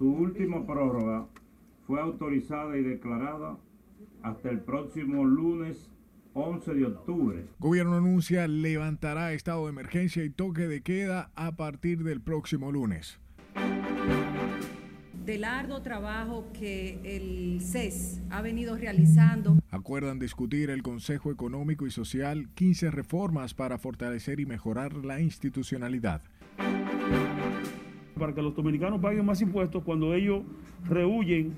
Su última prórroga fue autorizada y declarada hasta el próximo lunes 11 de octubre. Gobierno anuncia levantará estado de emergencia y toque de queda a partir del próximo lunes. Del arduo trabajo que el CES ha venido realizando. Acuerdan discutir el Consejo Económico y Social 15 reformas para fortalecer y mejorar la institucionalidad. Para que los dominicanos paguen más impuestos cuando ellos rehuyen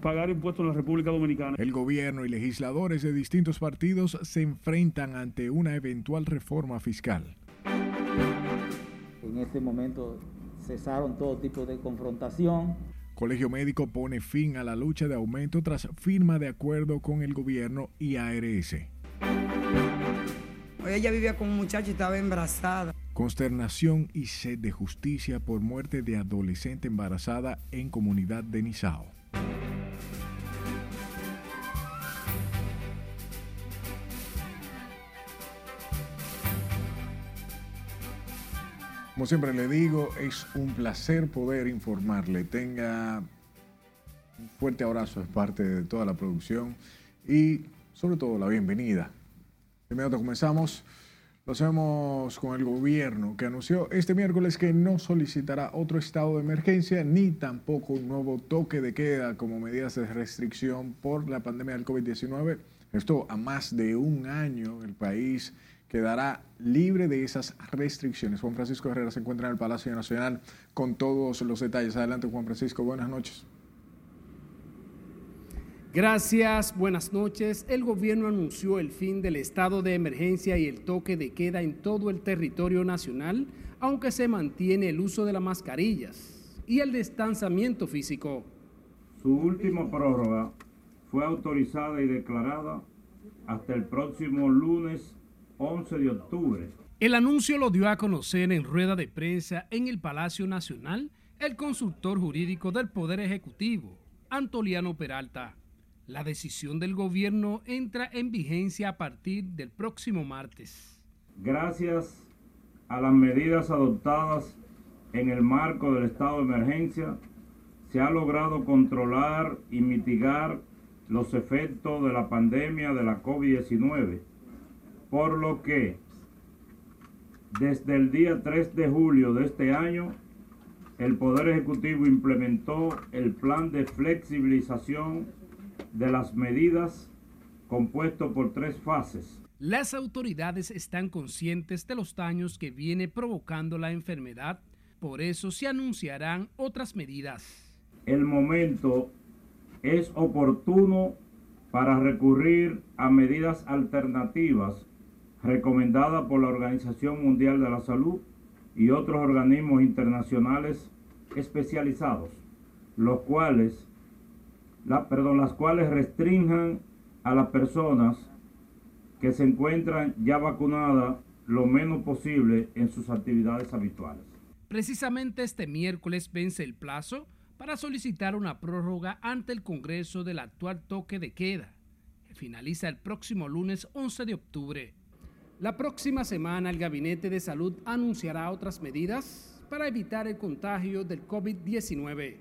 pagar impuestos en la República Dominicana. El gobierno y legisladores de distintos partidos se enfrentan ante una eventual reforma fiscal. En este momento cesaron todo tipo de confrontación. Colegio Médico pone fin a la lucha de aumento tras firma de acuerdo con el gobierno y ARS. Ella vivía con un muchacho y estaba embarazada. Consternación y sed de justicia por muerte de adolescente embarazada en comunidad de Nizao. Como siempre le digo, es un placer poder informarle. Tenga un fuerte abrazo de parte de toda la producción y sobre todo la bienvenida. De inmediato comenzamos. Lo hacemos con el gobierno que anunció este miércoles que no solicitará otro estado de emergencia ni tampoco un nuevo toque de queda como medidas de restricción por la pandemia del COVID-19. Esto a más de un año el país quedará libre de esas restricciones. Juan Francisco Herrera se encuentra en el Palacio Nacional con todos los detalles. Adelante, Juan Francisco. Buenas noches. Gracias, buenas noches. El gobierno anunció el fin del estado de emergencia y el toque de queda en todo el territorio nacional, aunque se mantiene el uso de las mascarillas y el distanciamiento físico. Su última prórroga fue autorizada y declarada hasta el próximo lunes 11 de octubre. El anuncio lo dio a conocer en rueda de prensa en el Palacio Nacional el consultor jurídico del Poder Ejecutivo, Antoliano Peralta. La decisión del gobierno entra en vigencia a partir del próximo martes. Gracias a las medidas adoptadas en el marco del estado de emergencia, se ha logrado controlar y mitigar los efectos de la pandemia de la COVID-19 por lo que desde el día 3 de julio de este año, el Poder Ejecutivo implementó el plan de flexibilización de las medidas compuesto por tres fases. Las autoridades están conscientes de los daños que viene provocando la enfermedad, por eso se anunciarán otras medidas. El momento es oportuno para recurrir a medidas alternativas recomendada por la Organización Mundial de la Salud y otros organismos internacionales especializados, los cuales, perdón, las cuales restrinjan a las personas que se encuentran ya vacunadas lo menos posible en sus actividades habituales. Precisamente este miércoles vence el plazo para solicitar una prórroga ante el Congreso del actual toque de queda, que finaliza el próximo lunes 11 de octubre. La próxima semana el Gabinete de Salud anunciará otras medidas para evitar el contagio del COVID-19.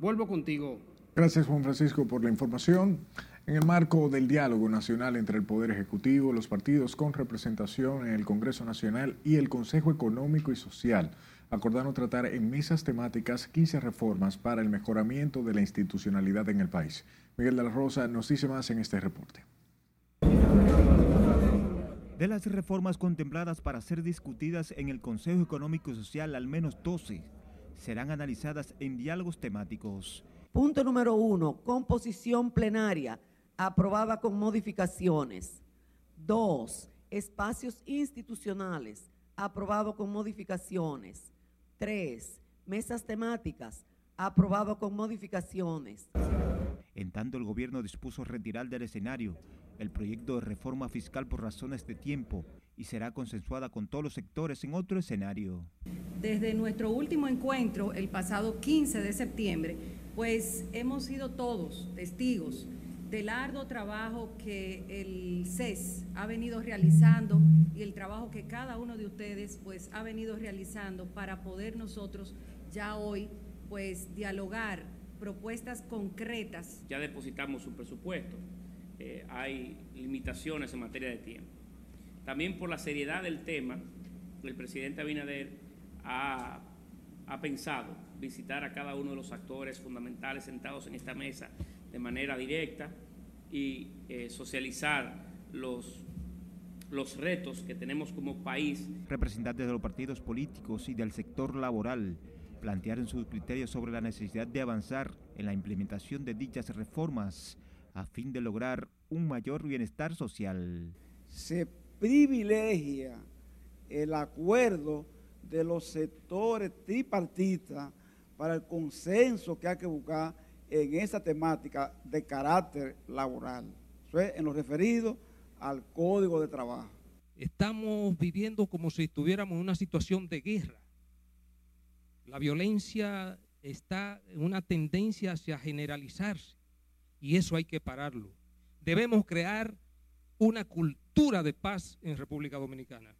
Vuelvo contigo. Gracias Juan Francisco por la información. En el marco del diálogo nacional entre el Poder Ejecutivo, los partidos con representación en el Congreso Nacional y el Consejo Económico y Social, acordaron tratar en mesas temáticas 15 reformas para el mejoramiento de la institucionalidad en el país. Miguel de la Rosa nos dice más en este reporte. De las reformas contempladas para ser discutidas en el Consejo Económico y Social, al menos 12 serán analizadas en diálogos temáticos. Punto número uno, composición plenaria, aprobada con modificaciones. Dos, espacios institucionales, aprobado con modificaciones. Tres, mesas temáticas, aprobado con modificaciones. En tanto, el gobierno dispuso retirar del escenario el proyecto de reforma fiscal por razones de tiempo y será consensuada con todos los sectores en otro escenario. Desde nuestro último encuentro, el pasado 15 de septiembre, pues hemos sido todos testigos del arduo trabajo que el CES ha venido realizando y el trabajo que cada uno de ustedes pues ha venido realizando para poder nosotros ya hoy pues dialogar propuestas concretas. Ya depositamos su presupuesto, eh, hay limitaciones en materia de tiempo. También por la seriedad del tema, el presidente Abinader ha, ha pensado visitar a cada uno de los actores fundamentales sentados en esta mesa de manera directa y eh, socializar los, los retos que tenemos como país. Representantes de los partidos políticos y del sector laboral plantearon sus criterios sobre la necesidad de avanzar en la implementación de dichas reformas a fin de lograr un mayor bienestar social. Se privilegia el acuerdo de los sectores tripartitas para el consenso que hay que buscar en esa temática de carácter laboral. En lo referido al código de trabajo. Estamos viviendo como si estuviéramos en una situación de guerra. La violencia está en una tendencia hacia generalizarse y eso hay que pararlo. Debemos crear una cultura de paz en República Dominicana.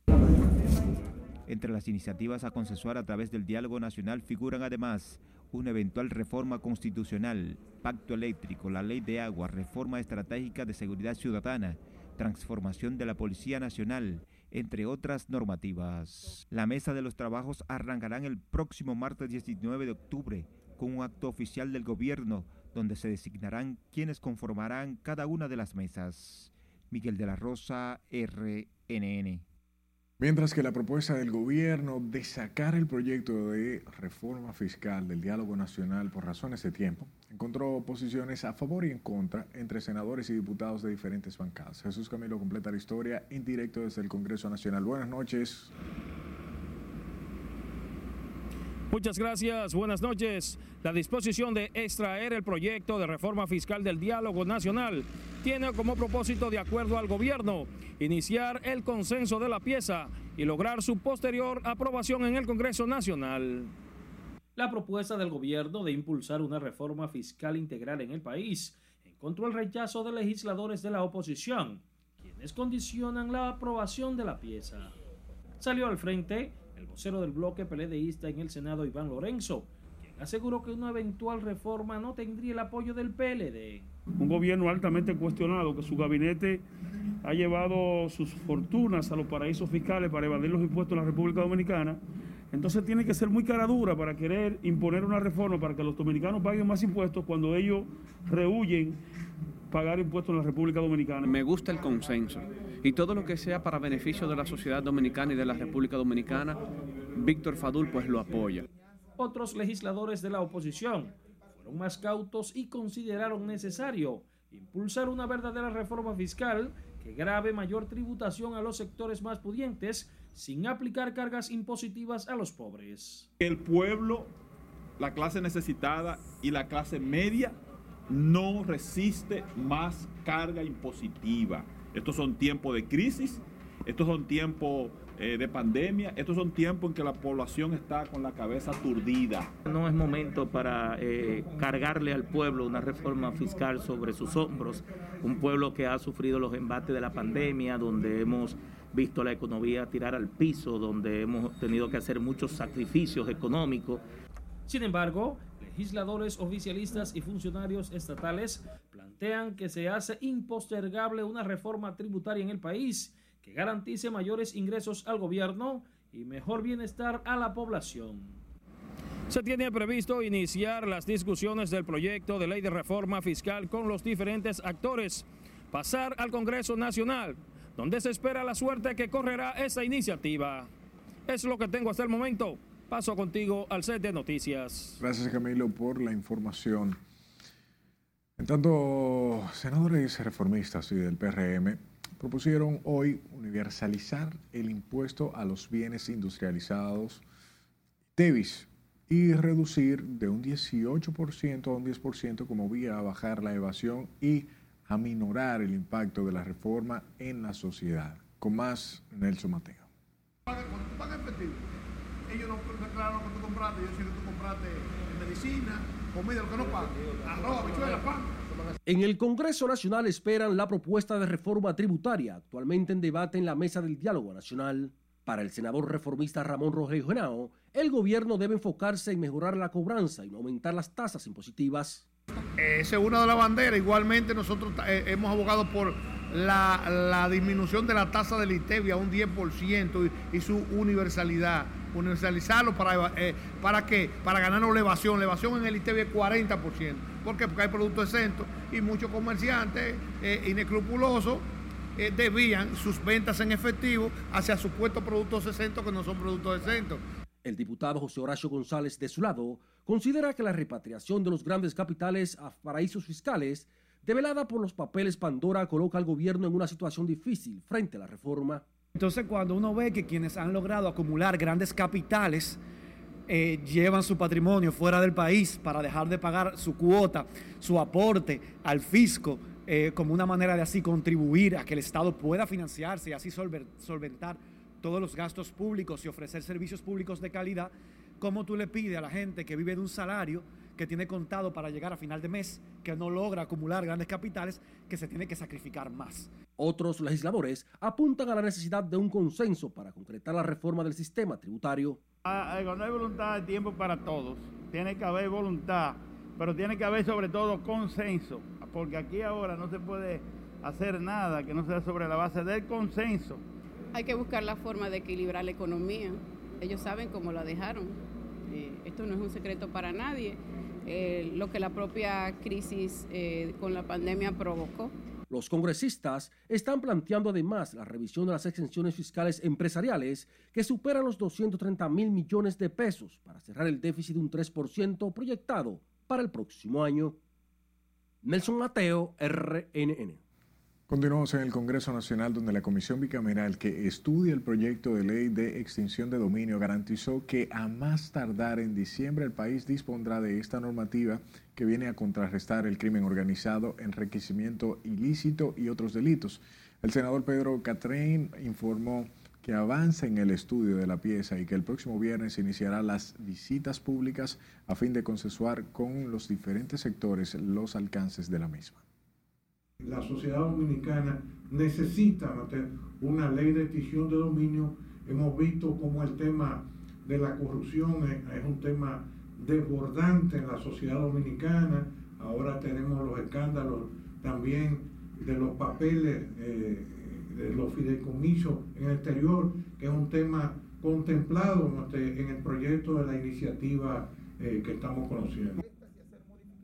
Entre las iniciativas a consensuar a través del diálogo nacional figuran además una eventual reforma constitucional, pacto eléctrico, la ley de agua, reforma estratégica de seguridad ciudadana, transformación de la Policía Nacional, entre otras normativas. La mesa de los trabajos arrancarán el próximo martes 19 de octubre con un acto oficial del gobierno donde se designarán quienes conformarán cada una de las mesas. Miguel de la Rosa, RNN. Mientras que la propuesta del gobierno de sacar el proyecto de reforma fiscal del diálogo nacional por razones de tiempo encontró posiciones a favor y en contra entre senadores y diputados de diferentes bancadas. Jesús Camilo completa la historia en directo desde el Congreso Nacional. Buenas noches. Muchas gracias, buenas noches. La disposición de extraer el proyecto de reforma fiscal del diálogo nacional tiene como propósito, de acuerdo al gobierno, iniciar el consenso de la pieza y lograr su posterior aprobación en el Congreso Nacional. La propuesta del gobierno de impulsar una reforma fiscal integral en el país encontró el rechazo de legisladores de la oposición, quienes condicionan la aprobación de la pieza. Salió al frente vocero del bloque PLDista en el Senado, Iván Lorenzo, quien aseguró que una eventual reforma no tendría el apoyo del PLD. Un gobierno altamente cuestionado, que su gabinete ha llevado sus fortunas a los paraísos fiscales para evadir los impuestos en la República Dominicana. Entonces tiene que ser muy cara dura para querer imponer una reforma para que los dominicanos paguen más impuestos cuando ellos rehuyen pagar impuestos en la República Dominicana. Me gusta el consenso y todo lo que sea para beneficio de la sociedad dominicana y de la República Dominicana, Víctor Fadul pues lo apoya. Otros legisladores de la oposición fueron más cautos y consideraron necesario impulsar una verdadera reforma fiscal que grave mayor tributación a los sectores más pudientes sin aplicar cargas impositivas a los pobres. El pueblo, la clase necesitada y la clase media no resiste más carga impositiva. Estos son tiempos de crisis, estos son tiempos eh, de pandemia, estos son tiempos en que la población está con la cabeza aturdida. No es momento para eh, cargarle al pueblo una reforma fiscal sobre sus hombros, un pueblo que ha sufrido los embates de la pandemia, donde hemos visto la economía tirar al piso, donde hemos tenido que hacer muchos sacrificios económicos. Sin embargo, legisladores oficialistas y funcionarios estatales plantean que se hace impostergable una reforma tributaria en el país que garantice mayores ingresos al gobierno y mejor bienestar a la población. Se tiene previsto iniciar las discusiones del proyecto de ley de reforma fiscal con los diferentes actores, pasar al Congreso Nacional, donde se espera la suerte que correrá esta iniciativa. Es lo que tengo hasta el momento. Paso contigo al set de noticias. Gracias Camilo por la información. En tanto, senadores reformistas y del PRM propusieron hoy universalizar el impuesto a los bienes industrializados TEVIS y reducir de un 18% a un 10% como vía a bajar la evasión y aminorar el impacto de la reforma en la sociedad. Con más, Nelson Mateo ellos no declararon que tú compraste, yo sé que tú compraste medicina, comida, lo que no pagan, arroz, pan. En el Congreso Nacional esperan la propuesta de reforma tributaria, actualmente en debate en la mesa del diálogo nacional. Para el senador reformista Ramón Rogelio Genao, el gobierno debe enfocarse en mejorar la cobranza y no aumentar las tasas impositivas. Esa es una de las banderas. Igualmente nosotros eh, hemos abogado por la, disminución de la tasa del ITEVI a un 10% y, y, su universalidad. Universalizarlo para, eh, ¿para qué? Para ganar elevación. Elevación en el ITEVI es 40%. ¿Por qué? Porque hay productos exentos y muchos comerciantes eh, inescrupulosos eh, desvían sus ventas en efectivo hacia supuestos productos exentos que no son productos exentos. El diputado José Horacio González, de su lado, considera que la repatriación de los grandes capitales a paraísos fiscales, develada por los papeles Pandora, coloca al gobierno en una situación difícil frente a la reforma. Entonces, cuando uno ve que quienes han logrado acumular grandes capitales eh, llevan su patrimonio fuera del país para dejar de pagar su cuota, su aporte al fisco, eh, como una manera de así contribuir a que el Estado pueda financiarse y así solventar todos los gastos públicos y ofrecer servicios públicos de calidad, ¿cómo tú le pides a la gente que vive de un salario que tiene contado para llegar a final de mes, que no logra acumular grandes capitales, que se tiene que sacrificar más? Otros legisladores apuntan a la necesidad de un consenso para concretar la reforma del sistema tributario. Ah, cuando hay voluntad, hay tiempo para todos. Tiene que haber voluntad, pero tiene que haber sobre todo consenso, porque aquí ahora no se puede hacer nada que no sea sobre la base del consenso. Hay que buscar la forma de equilibrar la economía. Ellos saben cómo la dejaron. Eh, esto no es un secreto para nadie. Eh, lo que la propia crisis eh, con la pandemia provocó. Los congresistas están planteando además la revisión de las exenciones fiscales empresariales que superan los 230 mil millones de pesos para cerrar el déficit de un 3% proyectado para el próximo año. Nelson Mateo, RNN. Continuamos en el Congreso Nacional, donde la Comisión Bicameral que estudia el proyecto de ley de extinción de dominio garantizó que a más tardar en diciembre el país dispondrá de esta normativa que viene a contrarrestar el crimen organizado, enriquecimiento ilícito y otros delitos. El senador Pedro Catrén informó que avanza en el estudio de la pieza y que el próximo viernes iniciará las visitas públicas a fin de consensuar con los diferentes sectores los alcances de la misma la sociedad dominicana necesita una ley de extinción de dominio. Hemos visto como el tema de la corrupción es, un tema desbordante en la sociedad dominicana. Ahora tenemos los escándalos también de los papeles, eh, de los fideicomisos en el exterior, que es un tema contemplado en el proyecto de la iniciativa eh, que estamos conociendo.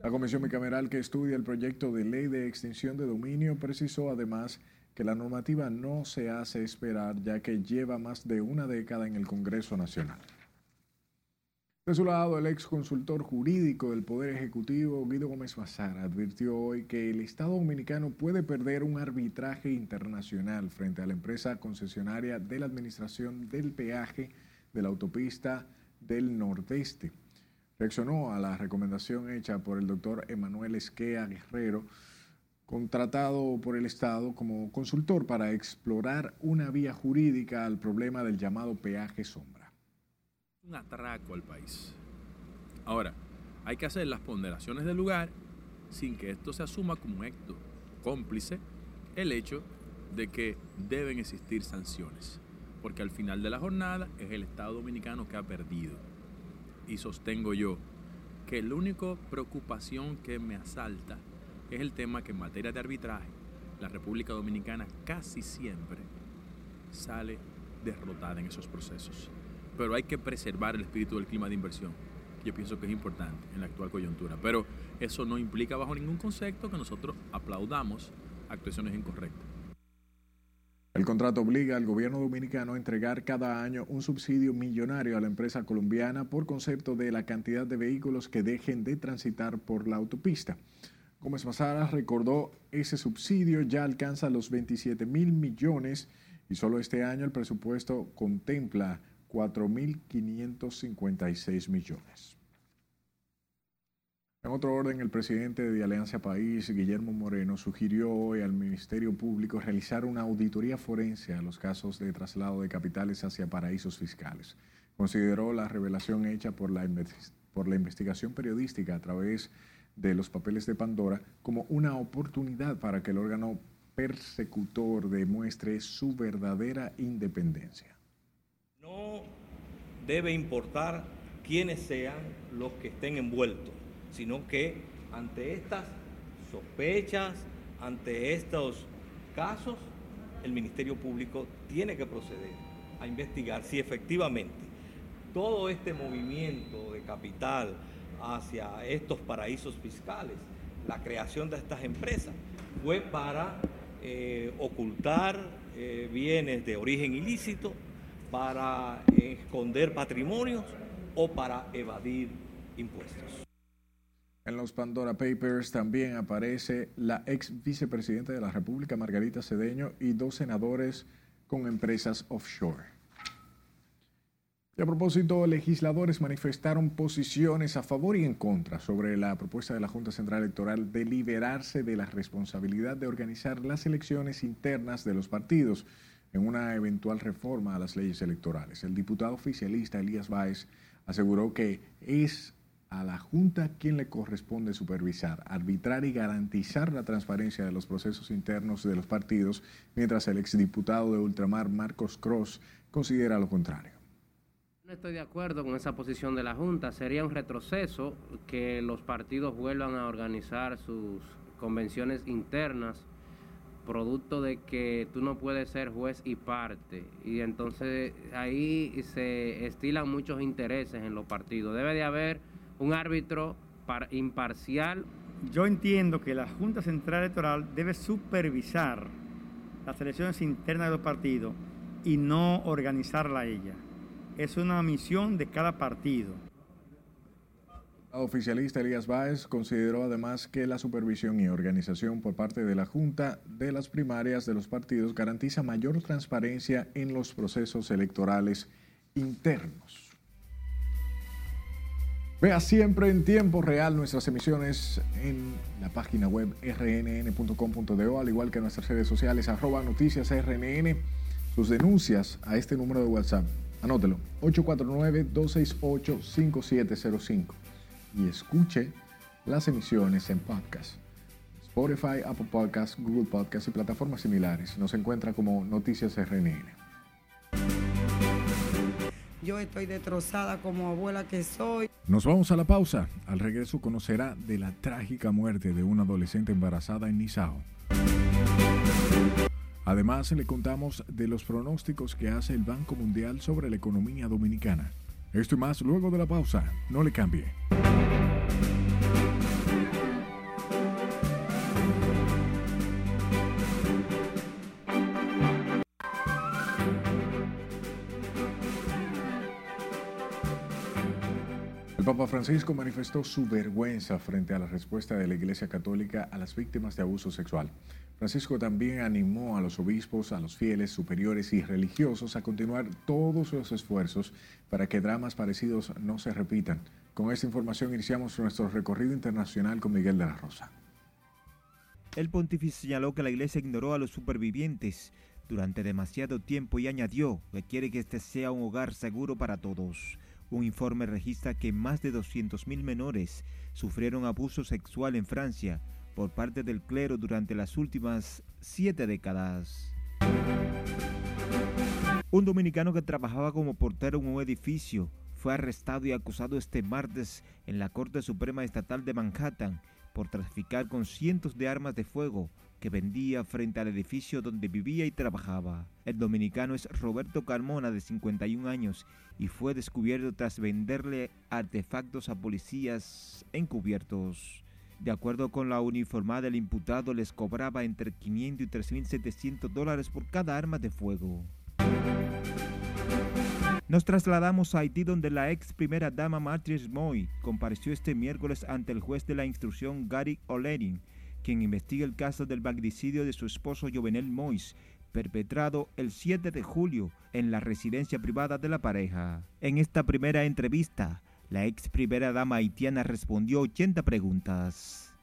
La comisión bicameral que estudia el proyecto de ley de extinción de dominio precisó además que la normativa no se hace esperar ya que lleva más de una década en el Congreso Nacional. De su lado, el ex consultor jurídico del Poder Ejecutivo, Guido Gómez Mazar, advirtió hoy que el Estado dominicano puede perder un arbitraje internacional frente a la empresa concesionaria de la Administración del Peaje de la Autopista del Nordeste reaccionó a la recomendación hecha por el doctor Emanuel Esquea Guerrero, contratado por el Estado como consultor para explorar una vía jurídica al problema del llamado peaje sombra. Un atraco al país. Ahora, hay que hacer las ponderaciones del lugar sin que esto se asuma como un acto cómplice el hecho de que deben existir sanciones, porque al final de la jornada es el Estado dominicano que ha perdido y sostengo yo que la única preocupación que me asalta es el tema que en materia de arbitraje la República Dominicana casi siempre sale derrotada en esos procesos. Pero hay que preservar el espíritu del clima de inversión. Yo pienso que es importante en la actual coyuntura. Pero eso no implica bajo ningún concepto que nosotros aplaudamos actuaciones incorrectas. El contrato obliga al gobierno dominicano a entregar cada año un subsidio millonario a la empresa colombiana por concepto de la cantidad de vehículos que dejen de transitar por la autopista. Gómez Mazara recordó ese subsidio ya alcanza los 27 mil millones y solo este año el presupuesto contempla 4.556 millones. En otro orden, el presidente de Alianza País, Guillermo Moreno, sugirió hoy al Ministerio Público realizar una auditoría forense a los casos de traslado de capitales hacia paraísos fiscales. Consideró la revelación hecha por la, por la investigación periodística a través de los papeles de Pandora como una oportunidad para que el órgano persecutor demuestre su verdadera independencia. No debe importar quiénes sean los que estén envueltos, sino que ante estas sospechas, ante estos casos, el Ministerio Público tiene que proceder a investigar si efectivamente todo este movimiento de capital hacia estos paraísos fiscales, la creación de estas empresas, fue para eh, ocultar eh, bienes de origen ilícito, para esconder patrimonios o para evadir impuestos. En los Pandora Papers también aparece la ex vicepresidenta de la República, Margarita Cedeño, y dos senadores con empresas offshore. Y a propósito, legisladores manifestaron posiciones a favor y en contra sobre la propuesta de la Junta Central Electoral de liberarse de la responsabilidad de organizar las elecciones internas de los partidos en una eventual reforma a las leyes electorales. El diputado oficialista Elías Báez aseguró que es a la Junta quien le corresponde supervisar, arbitrar y garantizar la transparencia de los procesos internos de los partidos, mientras el exdiputado de Ultramar, Marcos Cross, considera lo contrario. No estoy de acuerdo con esa posición de la Junta. Sería un retroceso que los partidos vuelvan a organizar sus convenciones internas producto de que tú no puedes ser juez y parte. Y entonces ahí se estilan muchos intereses en los partidos. Debe de haber un árbitro imparcial. Yo entiendo que la Junta Central Electoral debe supervisar las elecciones internas de los partidos y no organizarla ella. Es una misión de cada partido. El oficialista Elías Báez consideró además que la supervisión y organización por parte de la Junta de las primarias de los partidos garantiza mayor transparencia en los procesos electorales internos. Vea siempre en tiempo real nuestras emisiones en la página web rnn.com.do, al igual que nuestras redes sociales, arroba noticias rnn, sus denuncias a este número de WhatsApp. Anótelo, 849-268-5705. Y escuche las emisiones en podcast. Spotify, Apple Podcasts, Google Podcasts y plataformas similares. Nos encuentra como Noticias RNN. Yo estoy destrozada como abuela que soy. Nos vamos a la pausa. Al regreso conocerá de la trágica muerte de una adolescente embarazada en Nizao. Además, le contamos de los pronósticos que hace el Banco Mundial sobre la economía dominicana. Esto y más luego de la pausa. No le cambie. Papa Francisco manifestó su vergüenza frente a la respuesta de la Iglesia Católica a las víctimas de abuso sexual. Francisco también animó a los obispos, a los fieles, superiores y religiosos a continuar todos los esfuerzos para que dramas parecidos no se repitan. Con esta información iniciamos nuestro recorrido internacional con Miguel de la Rosa. El pontífice señaló que la iglesia ignoró a los supervivientes durante demasiado tiempo y añadió que quiere que este sea un hogar seguro para todos. Un informe registra que más de 200.000 menores sufrieron abuso sexual en Francia por parte del clero durante las últimas siete décadas. Un dominicano que trabajaba como portero en un edificio fue arrestado y acusado este martes en la Corte Suprema Estatal de Manhattan por traficar con cientos de armas de fuego que vendía frente al edificio donde vivía y trabajaba. El dominicano es Roberto Carmona, de 51 años, y fue descubierto tras venderle artefactos a policías encubiertos. De acuerdo con la uniformada, el imputado les cobraba entre 500 y 3.700 dólares por cada arma de fuego. Nos trasladamos a Haití donde la ex primera dama Matrice Moy compareció este miércoles ante el juez de la instrucción Gary O'Leary quien investiga el caso del magnicidio de su esposo Jovenel Mois, perpetrado el 7 de julio en la residencia privada de la pareja. En esta primera entrevista, la ex primera dama haitiana respondió 80 preguntas.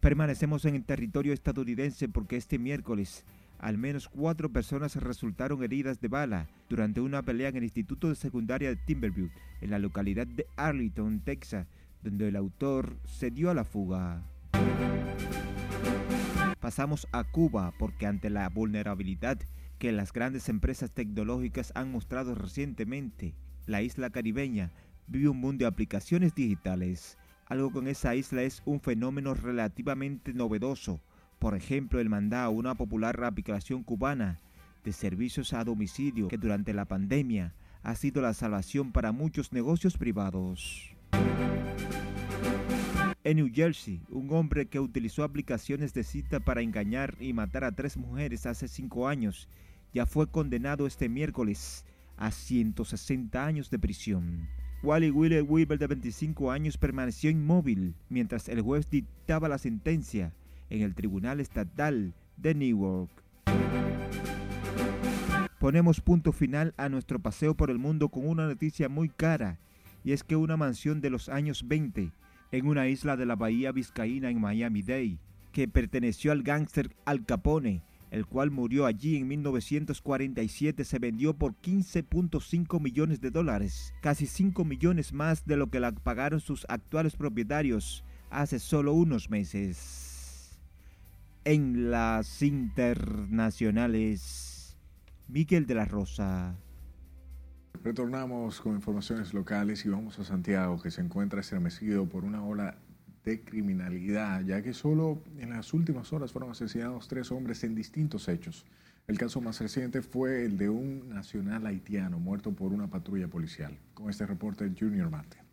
Permanecemos en el territorio estadounidense porque este miércoles al menos cuatro personas resultaron heridas de bala durante una pelea en el Instituto de Secundaria de Timberview, en la localidad de Arlington, Texas, donde el autor se dio a la fuga. Pasamos a Cuba porque ante la vulnerabilidad que las grandes empresas tecnológicas han mostrado recientemente, la isla caribeña vive un mundo de aplicaciones digitales. Algo con esa isla es un fenómeno relativamente novedoso. Por ejemplo, el mandado, una popular aplicación cubana de servicios a domicilio que durante la pandemia ha sido la salvación para muchos negocios privados. En New Jersey, un hombre que utilizó aplicaciones de cita para engañar y matar a tres mujeres hace cinco años ya fue condenado este miércoles a 160 años de prisión. Wally Wheeler Weaver, de 25 años, permaneció inmóvil mientras el juez dictaba la sentencia en el Tribunal Estatal de Newark. Ponemos punto final a nuestro paseo por el mundo con una noticia muy cara, y es que una mansión de los años 20 en una isla de la bahía Vizcaína en Miami-Dade, que perteneció al gángster Al Capone, el cual murió allí en 1947, se vendió por 15.5 millones de dólares, casi 5 millones más de lo que la pagaron sus actuales propietarios hace solo unos meses. En las internacionales. Miguel de la Rosa. Retornamos con informaciones locales y vamos a Santiago, que se encuentra estremecido por una ola de criminalidad, ya que solo en las últimas horas fueron asesinados tres hombres en distintos hechos. El caso más reciente fue el de un nacional haitiano muerto por una patrulla policial. Con este reporte, Junior Mate.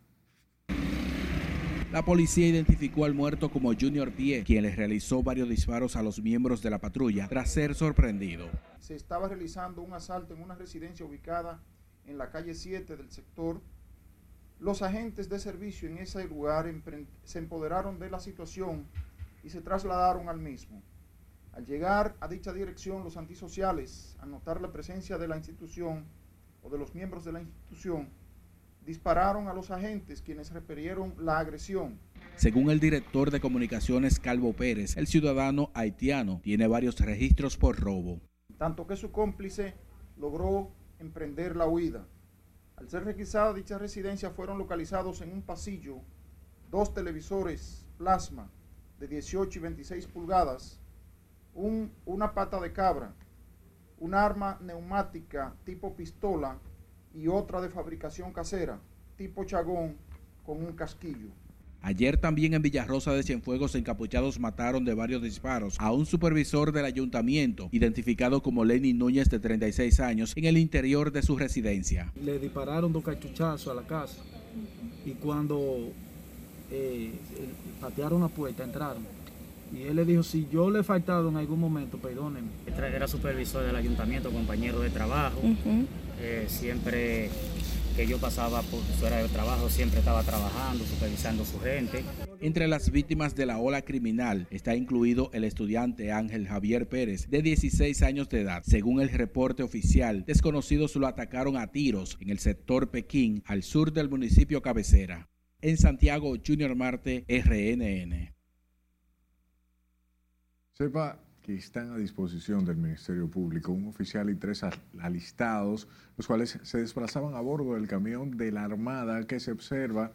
La policía identificó al muerto como Junior Pie, quien le realizó varios disparos a los miembros de la patrulla tras ser sorprendido. Se estaba realizando un asalto en una residencia ubicada en la calle 7 del sector. Los agentes de servicio en ese lugar se empoderaron de la situación y se trasladaron al mismo. Al llegar a dicha dirección, los antisociales, al notar la presencia de la institución o de los miembros de la institución, dispararon a los agentes quienes repelieron la agresión. Según el director de comunicaciones Calvo Pérez, el ciudadano haitiano tiene varios registros por robo. Tanto que su cómplice logró emprender la huida. Al ser requisada dicha residencia fueron localizados en un pasillo dos televisores plasma de 18 y 26 pulgadas, un, una pata de cabra, un arma neumática tipo pistola y otra de fabricación casera, tipo chagón, con un casquillo. Ayer también en Villarrosa de Cienfuegos encapuchados mataron de varios disparos a un supervisor del ayuntamiento, identificado como Lenny Núñez de 36 años, en el interior de su residencia. Le dispararon dos cachuchazos a la casa y cuando eh, patearon la puerta entraron. Y él le dijo, si yo le he faltado en algún momento, perdónenme. Era supervisor del ayuntamiento, compañero de trabajo. Eh, siempre que yo pasaba por fuera del trabajo, siempre estaba trabajando, supervisando a su gente. Entre las víctimas de la ola criminal está incluido el estudiante Ángel Javier Pérez, de 16 años de edad. Según el reporte oficial, desconocidos lo atacaron a tiros en el sector Pekín, al sur del municipio cabecera. En Santiago, Junior Marte, RNN. Sepa que están a disposición del Ministerio Público, un oficial y tres alistados, los cuales se desplazaban a bordo del camión de la Armada que se observa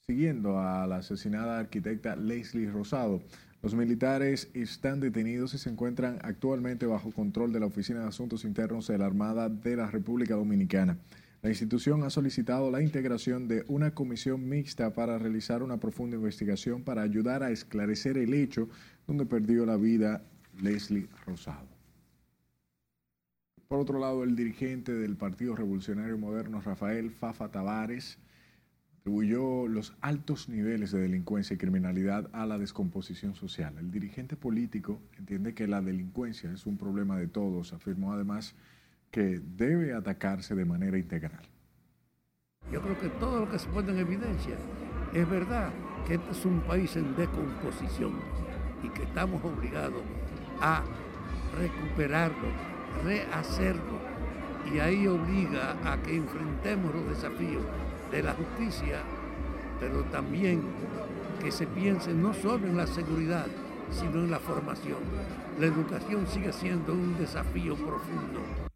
siguiendo a la asesinada arquitecta Leslie Rosado. Los militares están detenidos y se encuentran actualmente bajo control de la Oficina de Asuntos Internos de la Armada de la República Dominicana. La institución ha solicitado la integración de una comisión mixta para realizar una profunda investigación para ayudar a esclarecer el hecho donde perdió la vida Leslie Rosado. Por otro lado, el dirigente del Partido Revolucionario Moderno, Rafael Fafa Tavares, atribuyó los altos niveles de delincuencia y criminalidad a la descomposición social. El dirigente político entiende que la delincuencia es un problema de todos. Afirmó además que debe atacarse de manera integral. Yo creo que todo lo que se pone en evidencia es verdad que este es un país en descomposición y que estamos obligados a recuperarlo, rehacerlo. Y ahí obliga a que enfrentemos los desafíos de la justicia, pero también que se piense no solo en la seguridad, sino en la formación. La educación sigue siendo un desafío profundo.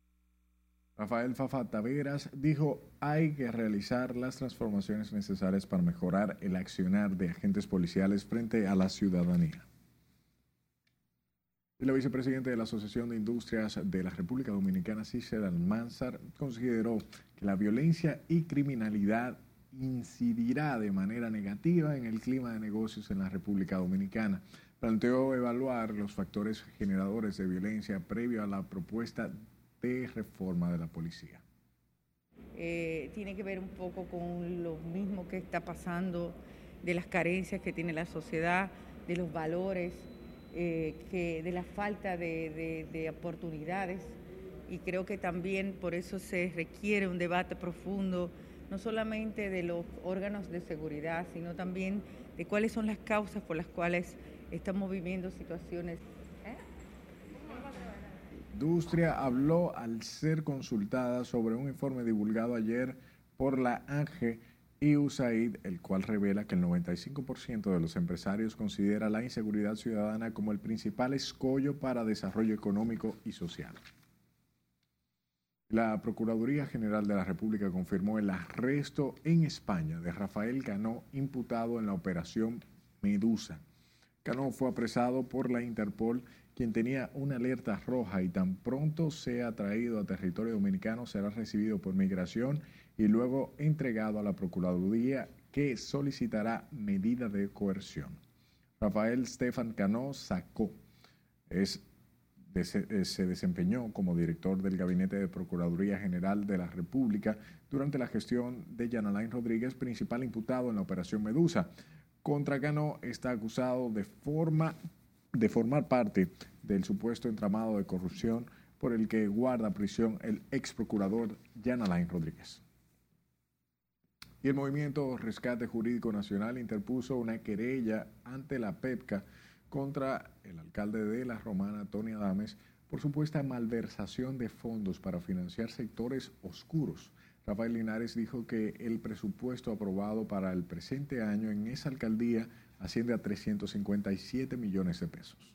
Rafael Fafa Taveras dijo hay que realizar las transformaciones necesarias para mejorar el accionar de agentes policiales frente a la ciudadanía. Y la vicepresidenta de la Asociación de Industrias de la República Dominicana, Cícera Almanzar, consideró que la violencia y criminalidad incidirá de manera negativa en el clima de negocios en la República Dominicana. Planteó evaluar los factores generadores de violencia previo a la propuesta de reforma de la policía. Eh, tiene que ver un poco con lo mismo que está pasando, de las carencias que tiene la sociedad, de los valores, eh, que, de la falta de, de oportunidades. Y creo que también por eso se requiere un debate profundo, no solamente de los órganos de seguridad, sino también de cuáles son las causas por las cuales estamos viviendo situaciones industria habló al ser consultada sobre un informe divulgado ayer por la ANGE y USAID, el cual revela que el 95% de los empresarios considera la inseguridad ciudadana como el principal escollo para desarrollo económico y social. La Procuraduría General de la República confirmó el arresto en España de Rafael Cano, imputado en la operación Medusa. Cano fue apresado por la Interpol quien tenía una alerta roja y tan pronto sea traído a territorio dominicano será recibido por migración y luego entregado a la Procuraduría que solicitará medida de coerción. Rafael Stefan Cano sacó, eh, se desempeñó como director del Gabinete de Procuraduría General de la República durante la gestión de Yanalain Rodríguez, principal imputado en la Operación Medusa. Contra Cano está acusado de forma de formar parte del supuesto entramado de corrupción por el que guarda prisión el ex procurador Jan Alain Rodríguez. Y el Movimiento Rescate Jurídico Nacional interpuso una querella ante la PEPCA contra el alcalde de La Romana, Tony Adames, por supuesta malversación de fondos para financiar sectores oscuros. Rafael Linares dijo que el presupuesto aprobado para el presente año en esa alcaldía asciende a 357 millones de pesos.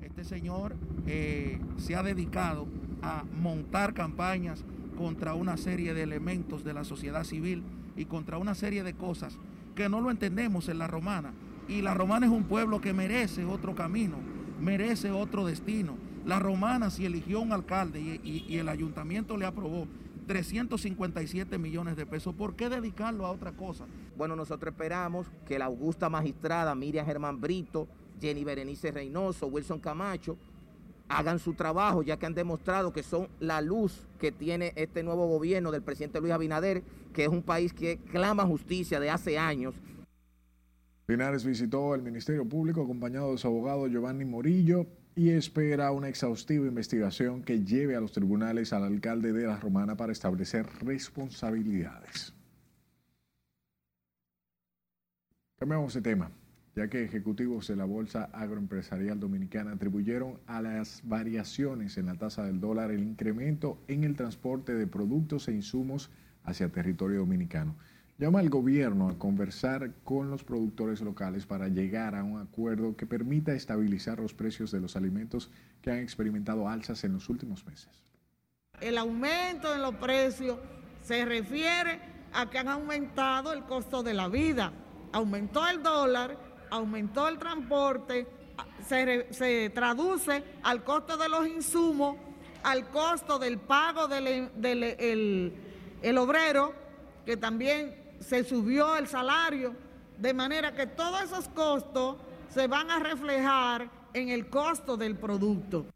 Este señor eh, se ha dedicado a montar campañas contra una serie de elementos de la sociedad civil y contra una serie de cosas que no lo entendemos en la romana. Y la romana es un pueblo que merece otro camino, merece otro destino. La romana si eligió un alcalde y el ayuntamiento le aprobó 357 millones de pesos. ¿Por qué dedicarlo a otra cosa? Bueno, nosotros esperamos que la augusta magistrada Miriam Germán Brito, Jenny Berenice Reynoso, Wilson Camacho, hagan su trabajo, ya que han demostrado que son la luz que tiene este nuevo gobierno del presidente Luis Abinader, que es un país que clama justicia de hace años. Linares visitó el Ministerio Público acompañado de su abogado Giovanni Morillo y espera una exhaustiva investigación que lleve a los tribunales al alcalde de La Romana para establecer responsabilidades. Cambiamos de tema, ya que ejecutivos de la Bolsa Agroempresarial Dominicana atribuyeron a las variaciones en la tasa del dólar el incremento en el transporte de productos e insumos hacia territorio dominicano llama al gobierno a conversar con los productores locales para llegar a un acuerdo que permita estabilizar los precios de los alimentos que han experimentado alzas en los últimos meses. El aumento en los precios se refiere a que han aumentado el costo de la vida. Aumentó el dólar, aumentó el transporte, se, traduce al costo de los insumos, al costo del pago del el obrero, que también se subió el salario, de manera que todos esos costos se van a reflejar en el costo del producto.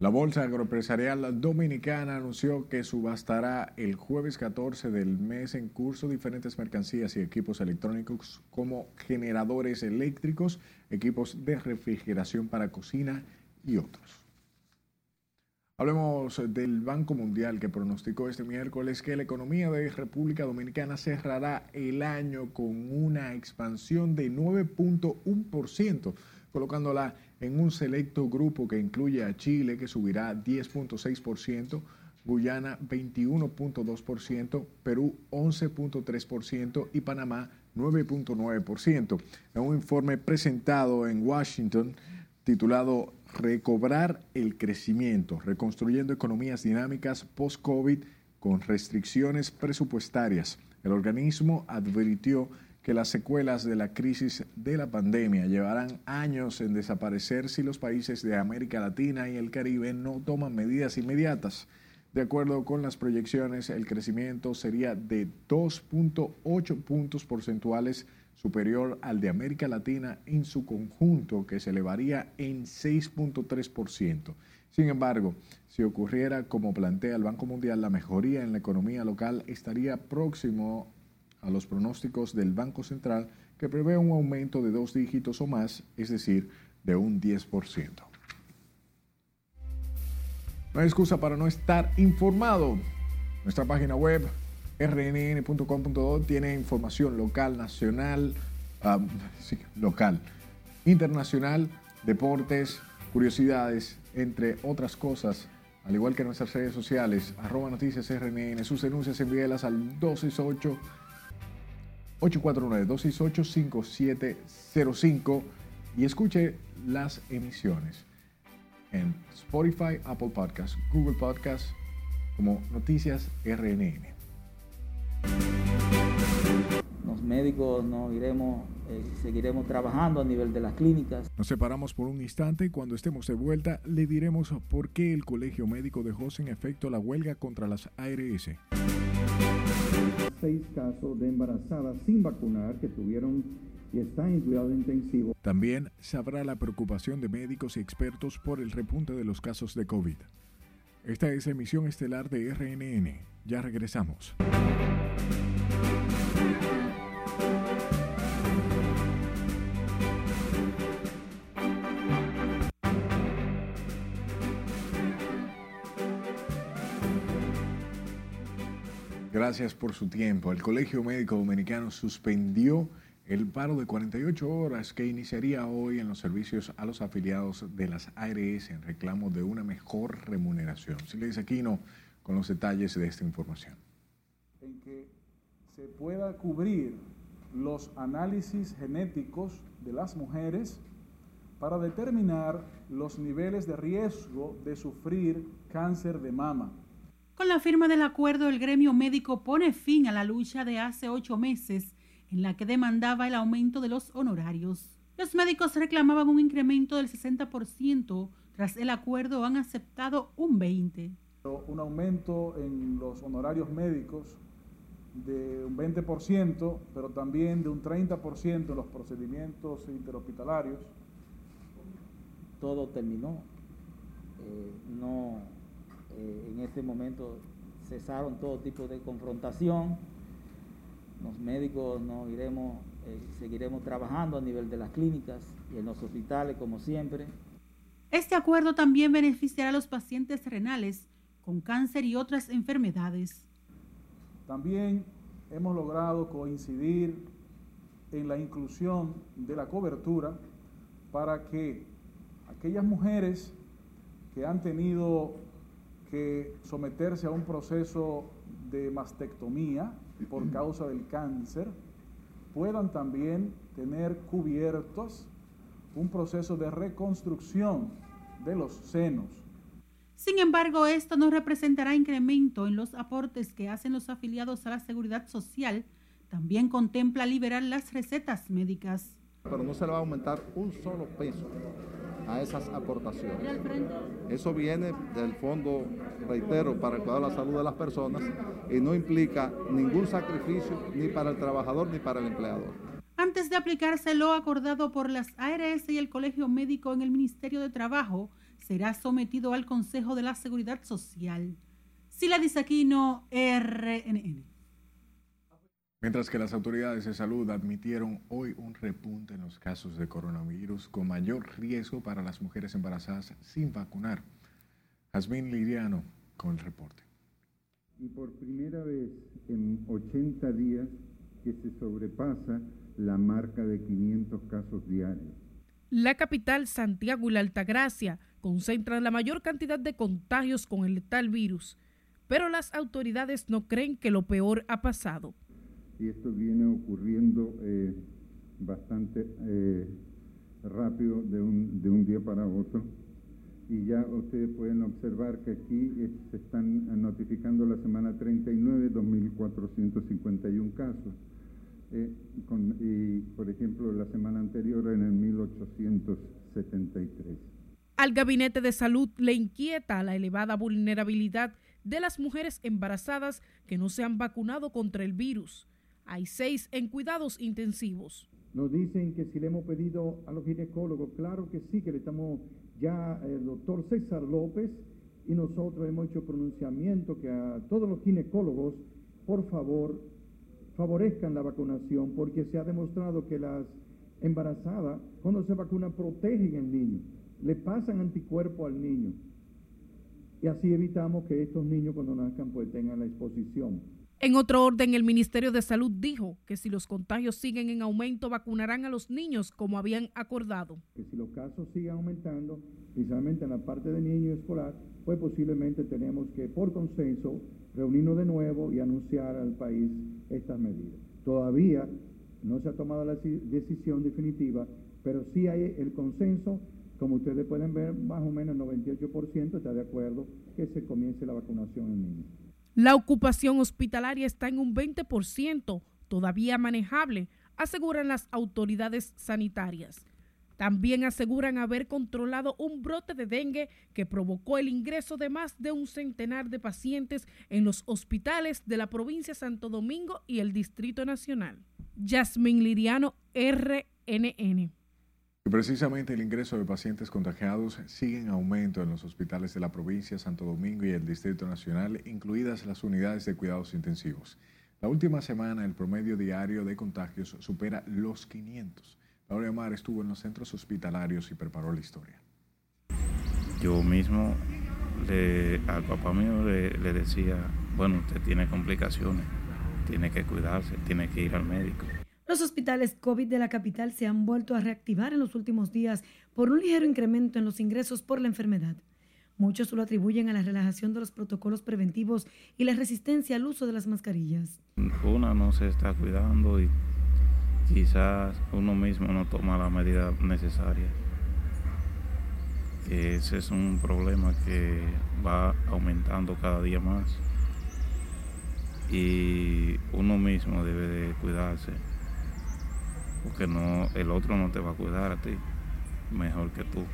La Bolsa Agroempresarial Dominicana anunció que subastará el jueves 14 del mes en curso diferentes mercancías y equipos electrónicos como generadores eléctricos, equipos de refrigeración para cocina y otros. Hablemos del Banco Mundial que pronosticó este miércoles que la economía de República Dominicana cerrará el año con una expansión de 9.1%, colocándola en un selecto grupo que incluye a Chile que subirá 10.6%, Guyana 21.2%, Perú 11.3% y Panamá 9.9%. En un informe presentado en Washington titulado recobrar el crecimiento, reconstruyendo economías dinámicas post-COVID con restricciones presupuestarias. El organismo advirtió que las secuelas de la crisis de la pandemia llevarán años en desaparecer si los países de América Latina y el Caribe no toman medidas inmediatas. De acuerdo con las proyecciones, el crecimiento sería de 2.8 puntos porcentuales superior al de América Latina en su conjunto, que se elevaría en 6.3%. Sin embargo, si ocurriera como plantea el Banco Mundial, la mejoría en la economía local estaría próximo a los pronósticos del Banco Central, que prevé un aumento de dos dígitos o más, es decir, de un 10%. No hay excusa para no estar informado. Nuestra página web rnn.com.do tiene información local, nacional, local, internacional, deportes, curiosidades, entre otras cosas, al igual que nuestras redes sociales, arroba noticias RNN, sus denuncias envíelas al 268 849 268 5705 y escuche las emisiones en Spotify, Apple Podcasts, Google Podcasts como Noticias RNN. Los médicos no iremos, eh, seguiremos trabajando a nivel de las clínicas. Nos separamos por un instante y cuando estemos de vuelta le diremos por qué el Colegio Médico dejó sin efecto la huelga contra las ARS. Seis casos de embarazadas sin vacunar que tuvieron y están en cuidado intensivo. También sabrá la preocupación de médicos y expertos por el repunte de los casos de COVID. Esta es emisión estelar de RNN. Ya regresamos. Gracias por su tiempo. El Colegio Médico Dominicano suspendió el paro de 48 horas que iniciaría hoy en los servicios a los afiliados de las ARS en reclamo de una mejor remuneración. Silencio Aquino con los detalles de esta información. En que se pueda cubrir los análisis genéticos de las mujeres para determinar los niveles de riesgo de sufrir cáncer de mama. Con la firma del acuerdo, el gremio médico pone fin a la lucha de hace ocho meses en la que demandaba el aumento de los honorarios. Los médicos reclamaban un incremento del 60%, tras el acuerdo han aceptado un 20%. Un aumento en los honorarios médicos de un 20%, pero también de un 30% en los procedimientos interhospitalarios. Todo terminó. Eh, no, eh, en este momento cesaron todo tipo de confrontación los médicos no iremos, eh, seguiremos trabajando a nivel de las clínicas y en los hospitales como siempre. Este acuerdo también beneficiará a los pacientes renales con cáncer y otras enfermedades. También hemos logrado coincidir en la inclusión de la cobertura para que aquellas mujeres que han tenido que someterse a un proceso de mastectomía, por causa del cáncer puedan también tener cubiertos un proceso de reconstrucción de los senos. Sin embargo, esto no representará incremento en los aportes que hacen los afiliados a la seguridad social. También contempla liberar las recetas médicas. Pero no se le va a aumentar un solo peso a esas aportaciones. Eso viene del fondo, reitero, para el cuidado de la salud de las personas y no implica ningún sacrificio ni para el trabajador ni para el empleador. Antes de aplicarse lo acordado por las ARS y el Colegio Médico en el Ministerio de Trabajo, será sometido al Consejo de la Seguridad Social. Sila Disaquino, RNN. Mientras que las autoridades de salud admitieron hoy un repunte en los casos de coronavirus con mayor riesgo para las mujeres embarazadas sin vacunar. Jazmín Liriano con el reporte. Y por primera vez en 80 días que se sobrepasa la marca de 500 casos diarios. La capital, Santiago y la Altagracia, concentran la mayor cantidad de contagios con el letal virus, pero las autoridades no creen que lo peor ha pasado y esto viene ocurriendo eh, bastante eh, rápido de un, de un día para otro. Y ya ustedes pueden observar que aquí eh, se están notificando la semana 39 2.451 casos. eh, y por ejemplo la semana anterior en el 1873. Al Gabinete de Salud le inquieta la elevada vulnerabilidad de las mujeres embarazadas que no se han vacunado contra el virus. Hay seis en cuidados intensivos. Nos dicen que si le hemos pedido a los ginecólogos, claro que sí, que le estamos ya el doctor César López y nosotros hemos hecho pronunciamiento que a todos los ginecólogos, por favor, favorezcan la vacunación porque se ha demostrado que las embarazadas, cuando se vacunan, protegen al niño, le pasan anticuerpo al niño. Y así evitamos que estos niños cuando nazcan pues tengan la exposición. En otro orden, el Ministerio de Salud dijo que si los contagios siguen en aumento, vacunarán a los niños como habían acordado. Que si los casos siguen aumentando, principalmente en la parte de niños escolar, pues posiblemente tenemos que, por consenso, reunirnos de nuevo y anunciar al país estas medidas. Todavía no se ha tomado la decisión definitiva, pero sí hay el consenso, como ustedes pueden ver, más o menos el 98% está de acuerdo que se comience la vacunación en niños. La ocupación hospitalaria está en un 20%, todavía manejable, aseguran las autoridades sanitarias. También aseguran haber controlado un brote de dengue que provocó el ingreso de más de un centenar de pacientes en los hospitales de la provincia de Santo Domingo y el Distrito Nacional. Yasmin Liriano, RNN. Precisamente el ingreso de pacientes contagiados sigue en aumento en los hospitales de la provincia Santo Domingo y el Distrito Nacional, incluidas las unidades de cuidados intensivos. La última semana el promedio diario de contagios supera los 500. Laura Mar estuvo en los centros hospitalarios y preparó la historia. Yo mismo al papá mío le, le decía, bueno, usted tiene complicaciones, tiene que cuidarse, tiene que ir al médico. Los hospitales COVID de la capital se han vuelto a reactivar en los últimos días por un ligero incremento en los ingresos por la enfermedad. Muchos lo atribuyen a la relajación de los protocolos preventivos y la resistencia al uso de las mascarillas. Una no se está cuidando y quizás uno mismo no toma la medida necesaria. Ese es un problema que va aumentando cada día más y uno mismo debe de cuidarse porque no el otro no te va a cuidar a ti mejor que tú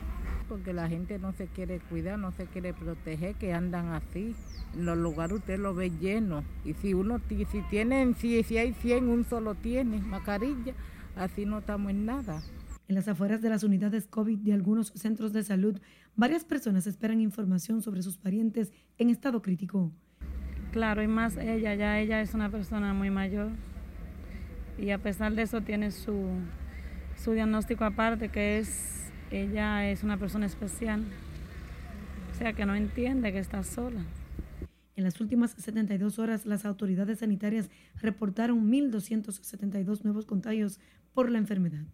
porque la gente no se quiere cuidar no se quiere proteger que andan así en los lugares usted lo ve lleno. Y si uno si tienen, si, si hay 100, un solo tiene mascarilla, así no estamos en nada. En las afueras de las unidades COVID de algunos centros de salud, varias personas esperan información sobre sus parientes en estado crítico. Claro, y más ella, ya ella es una persona muy mayor y a pesar de eso tiene su, su diagnóstico aparte, que es, ella es una persona especial, o sea que no entiende que está sola. En las últimas 72 horas, las autoridades sanitarias reportaron 1.272 nuevos contagios por la enfermedad.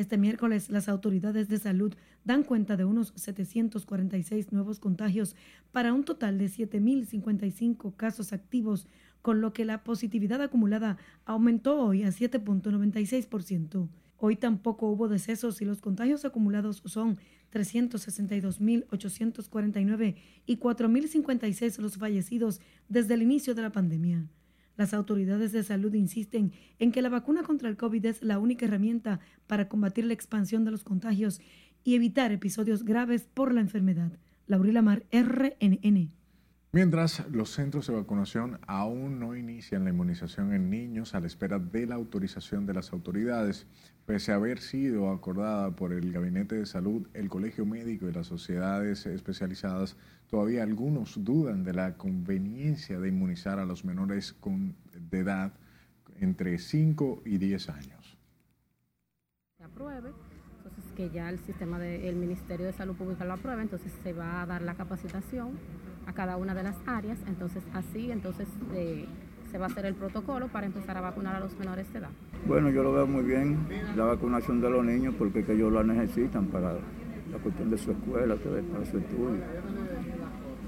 Este miércoles, las autoridades de salud dan cuenta de unos 746 nuevos contagios para un total de 7.055 casos activos, con lo que la positividad acumulada aumentó hoy a 7.96%. Hoy tampoco hubo decesos y los contagios acumulados son 362.849 y 4.056 los fallecidos desde el inicio de la pandemia. Las autoridades de salud insisten en que la vacuna contra el COVID es la única herramienta para combatir la expansión de los contagios y evitar episodios graves por la enfermedad. Laurila Mar, RNN. Mientras, los centros de vacunación aún no inician la inmunización en niños a la espera de la autorización de las autoridades, pese a haber sido acordada por el Gabinete de Salud, el Colegio Médico y las sociedades especializadas, todavía algunos dudan de la conveniencia de inmunizar a los menores de edad entre 5 y 10 años. apruebe, entonces que ya el sistema del Ministerio de Salud Pública lo apruebe, entonces se va a dar la capacitación a cada una de las áreas. Entonces así entonces eh, se va a hacer el protocolo para empezar a vacunar a los menores de edad. Bueno, yo lo veo muy bien, la vacunación de los niños, porque que ellos la necesitan para la cuestión de su escuela, para su estudio.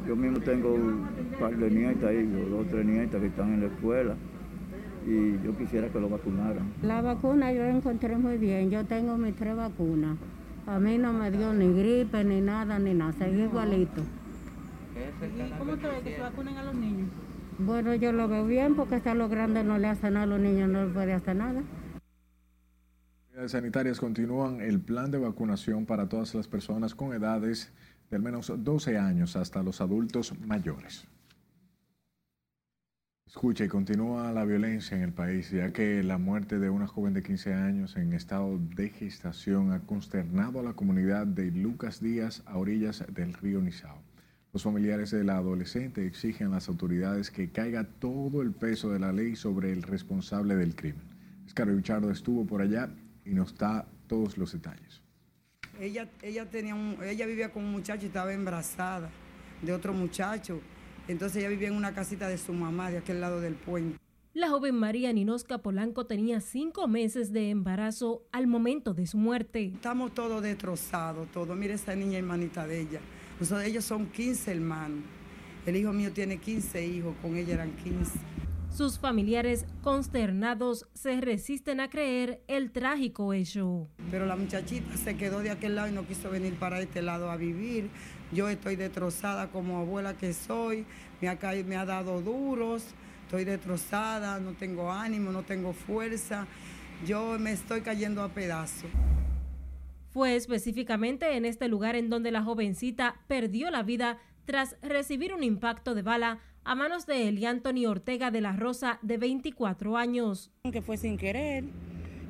Yo mismo tengo un par de nietas ahí, dos o tres nietas que están en la escuela y yo quisiera que lo vacunaran. La vacuna yo encontré muy bien, yo tengo mis tres vacunas. A mí no me dio ni gripe, ni nada, ni nada, seguí igualito. ¿Y cómo te ve que se vacunen a los niños? Bueno, yo lo veo bien porque hasta los grandes no le hacen nada, a los niños no les puede hacer nada. Las sanitarias continúan el plan de vacunación para todas las personas con edades de al menos 12 años hasta los adultos mayores. Escucha, y continúa la violencia en el país, ya que la muerte de una joven de 15 años en estado de gestación ha consternado a la comunidad de Lucas Díaz a orillas del río Nizao. Los familiares de la adolescente exigen a las autoridades que caiga todo el peso de la ley sobre el responsable del crimen. Escaro Richardo estuvo por allá y nos da todos los detalles. Ella, ella, tenía ella vivía con un muchacho y estaba embarazada de otro muchacho entonces ella vivía en una casita de su mamá de aquel lado del puente. La joven María Ninosca Polanco tenía cinco meses de embarazo al momento de su muerte. Estamos todos destrozados, todo. Mire esta niña hermanita de ella. Ellos son 15 hermanos. El hijo mío tiene 15 hijos, con ella eran 15. Sus familiares consternados se resisten a creer el trágico hecho. Pero la muchachita se quedó de aquel lado y no quiso venir para este lado a vivir. Yo estoy destrozada como abuela que soy, me ha, me ha dado duros, estoy destrozada, no tengo ánimo, no tengo fuerza, yo me estoy cayendo a pedazos. Fue específicamente en este lugar en donde la jovencita perdió la vida tras recibir un impacto de bala a manos de Eli Anthony Ortega de la Rosa, de 24 años. Que fue sin querer,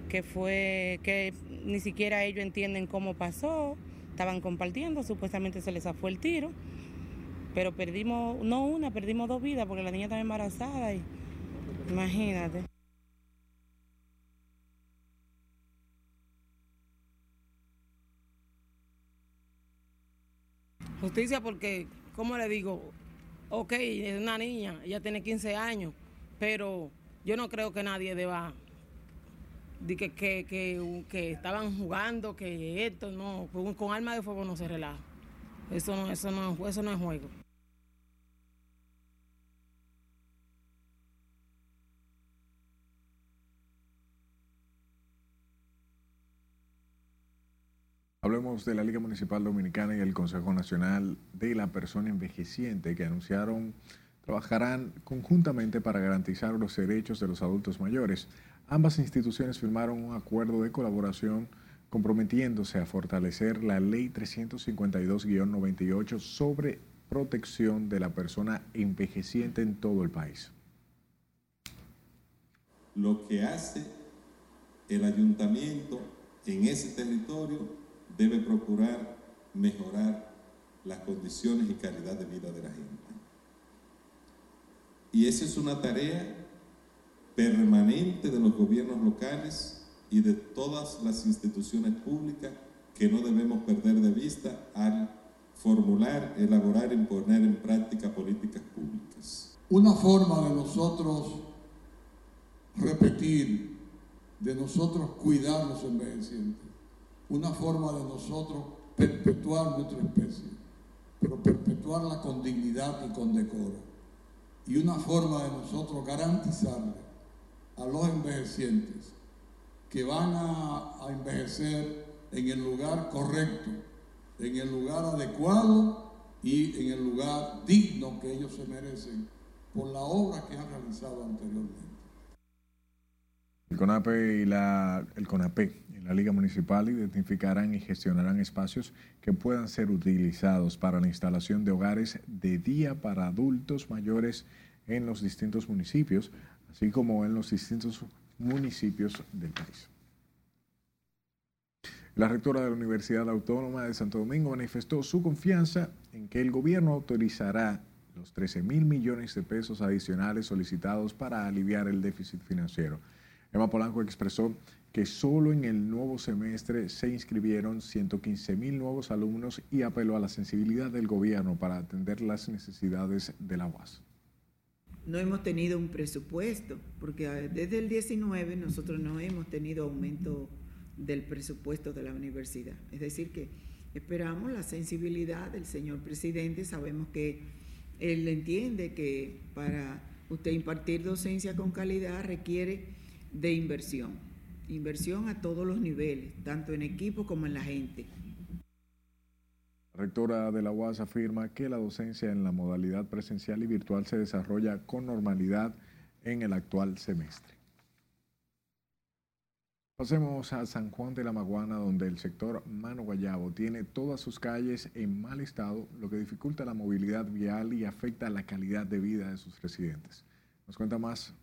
que fue que ni siquiera ellos entienden cómo pasó estaban compartiendo, supuestamente se les fue el tiro, pero perdimos, no una, perdimos dos vidas porque la niña estaba embarazada y imagínate. Justicia porque, ¿cómo le digo? Ok, es una niña, ella tiene 15 años, pero yo no creo que nadie deba de que, que, que, estaban jugando, que esto, no, con, con de fuego no se relaja. Eso no, eso no, eso no es juego. Hablemos de la Liga Municipal Dominicana y el Consejo Nacional de la Persona Envejeciente que anunciaron trabajarán conjuntamente para garantizar los derechos de los adultos mayores. Ambas instituciones firmaron un acuerdo de colaboración comprometiéndose a fortalecer la Ley 352-98 sobre protección de la persona envejeciente en todo el país. Lo que hace el ayuntamiento en ese territorio debe procurar mejorar las condiciones y calidad de vida de la gente. Y esa es una tarea permanente de los gobiernos locales y de todas las instituciones públicas que no debemos perder de vista al formular, elaborar y poner en práctica políticas públicas. Una forma de nosotros repetir, de nosotros cuidar los envejecientes, una forma de nosotros perpetuar nuestra especie, pero perpetuarla con dignidad y con decoro. Y una forma de nosotros garantizarle a los envejecientes que van a, envejecer en el lugar correcto, en el lugar adecuado y en el lugar digno que ellos se merecen por la obra que han realizado anteriormente. El CONAPE y la, el CONAPE la Liga Municipal identificarán y gestionarán espacios que puedan ser utilizados para la instalación de hogares de día para adultos mayores en los distintos municipios, así como en los distintos municipios del país. La rectora de la Universidad Autónoma de Santo Domingo manifestó su confianza en que el gobierno autorizará los 13 mil millones de pesos adicionales solicitados para aliviar el déficit financiero. Emma Polanco expresó que solo en el nuevo semestre se inscribieron 115 mil nuevos alumnos y apeló a la sensibilidad del gobierno para atender las necesidades de la UAS no hemos tenido un presupuesto, porque ah, desde el 19 nosotros no hemos tenido aumento del presupuesto de la universidad. Es decir, que esperamos la sensibilidad del señor presidente, sabemos que él entiende que para usted impartir docencia con calidad requiere de inversión, inversión a todos los niveles, tanto en equipo como en la gente. La rectora de la UAS afirma que la docencia en la modalidad presencial y virtual se desarrolla con normalidad en el actual semestre. Pasemos a San Juan de la Maguana, donde el sector Mano Guayabo tiene todas sus calles en mal estado, lo que dificulta la movilidad vial y afecta la calidad de vida de sus residentes. Nos cuenta más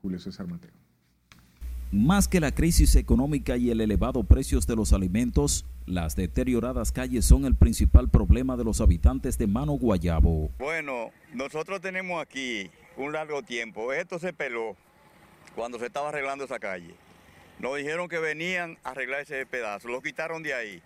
Julio César Mateo. Más que la crisis económica y el elevado precios de los alimentos, las deterioradas calles son el principal problema de los habitantes de Mano Guayabo. Bueno, nosotros tenemos aquí un largo tiempo. Esto se peló cuando se estaba arreglando esa calle. Nos dijeron que venían a arreglar ese pedazo, lo quitaron de ahí.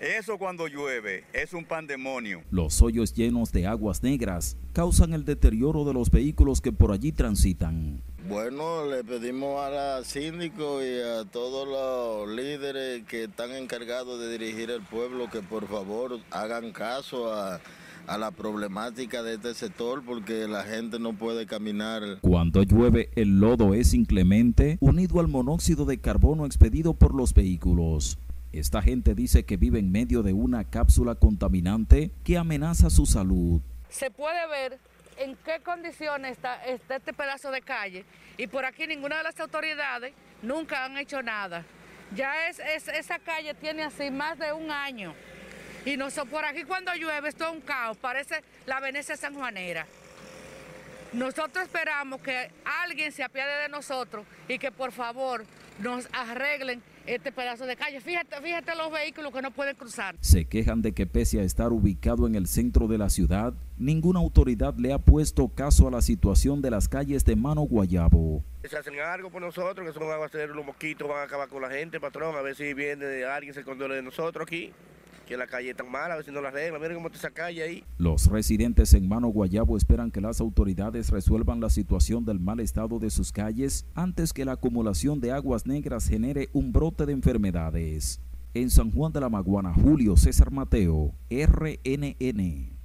Eso cuando llueve es un pandemonio. Los hoyos llenos de aguas negras causan el deterioro de los vehículos que por allí transitan. Bueno, le pedimos a la síndico y a todos los líderes que están encargados de dirigir el pueblo que por favor hagan caso a, a la problemática de este sector porque la gente no puede caminar. Cuando llueve, el lodo es inclemente, unido al monóxido de carbono expedido por los vehículos. Esta gente dice que vive en medio de una cápsula contaminante que amenaza su salud. Se puede ver en qué condiciones está, este pedazo de calle y por aquí ninguna de las autoridades nunca han hecho nada. Ya es, esa calle tiene así más de un año. Y nosotros por aquí cuando llueve esto es un caos, parece la Venecia sanjuanera. Nosotros esperamos que alguien se apiade de nosotros y que por favor nos arreglen este pedazo de calle. Fíjate los vehículos que no pueden cruzar. Se quejan de que pese a estar ubicado en el centro de la ciudad, ninguna autoridad le ha puesto caso a la situación de las calles de Mano Guayabo. Se hacen algo por nosotros, que son van a hacer los mosquitos, van a acabar con la gente, patrón, a ver si viene alguien se condole de nosotros aquí que la calle es tan mala, a ver si no la arregla. Miren cómo está esa calle ahí. Los residentes en Mano Guayabo esperan que las autoridades resuelvan la situación del mal estado de sus calles antes que la acumulación de aguas negras genere un brote de enfermedades. En San Juan de la Maguana, Julio César Mateo, RNN.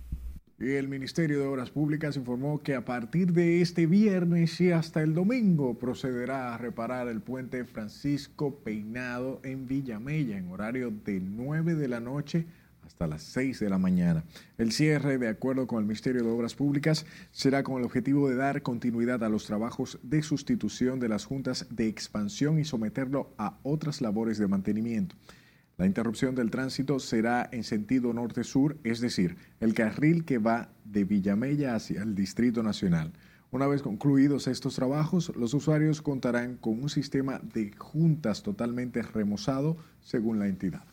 El Ministerio de Obras Públicas informó que a partir de este viernes y hasta el domingo procederá a reparar el puente Francisco Peinado en Villamella en horario de 9 de la noche hasta las 6 de la mañana. El cierre, de acuerdo con el Ministerio de Obras Públicas, será con el objetivo de dar continuidad a los trabajos de sustitución de las juntas de expansión y someterlo a otras labores de mantenimiento. La interrupción del tránsito será en sentido norte-sur, es decir, el carril que va de Villamella hacia el Distrito Nacional. Una vez concluidos estos trabajos, los usuarios contarán con un sistema de juntas totalmente remozado según la entidad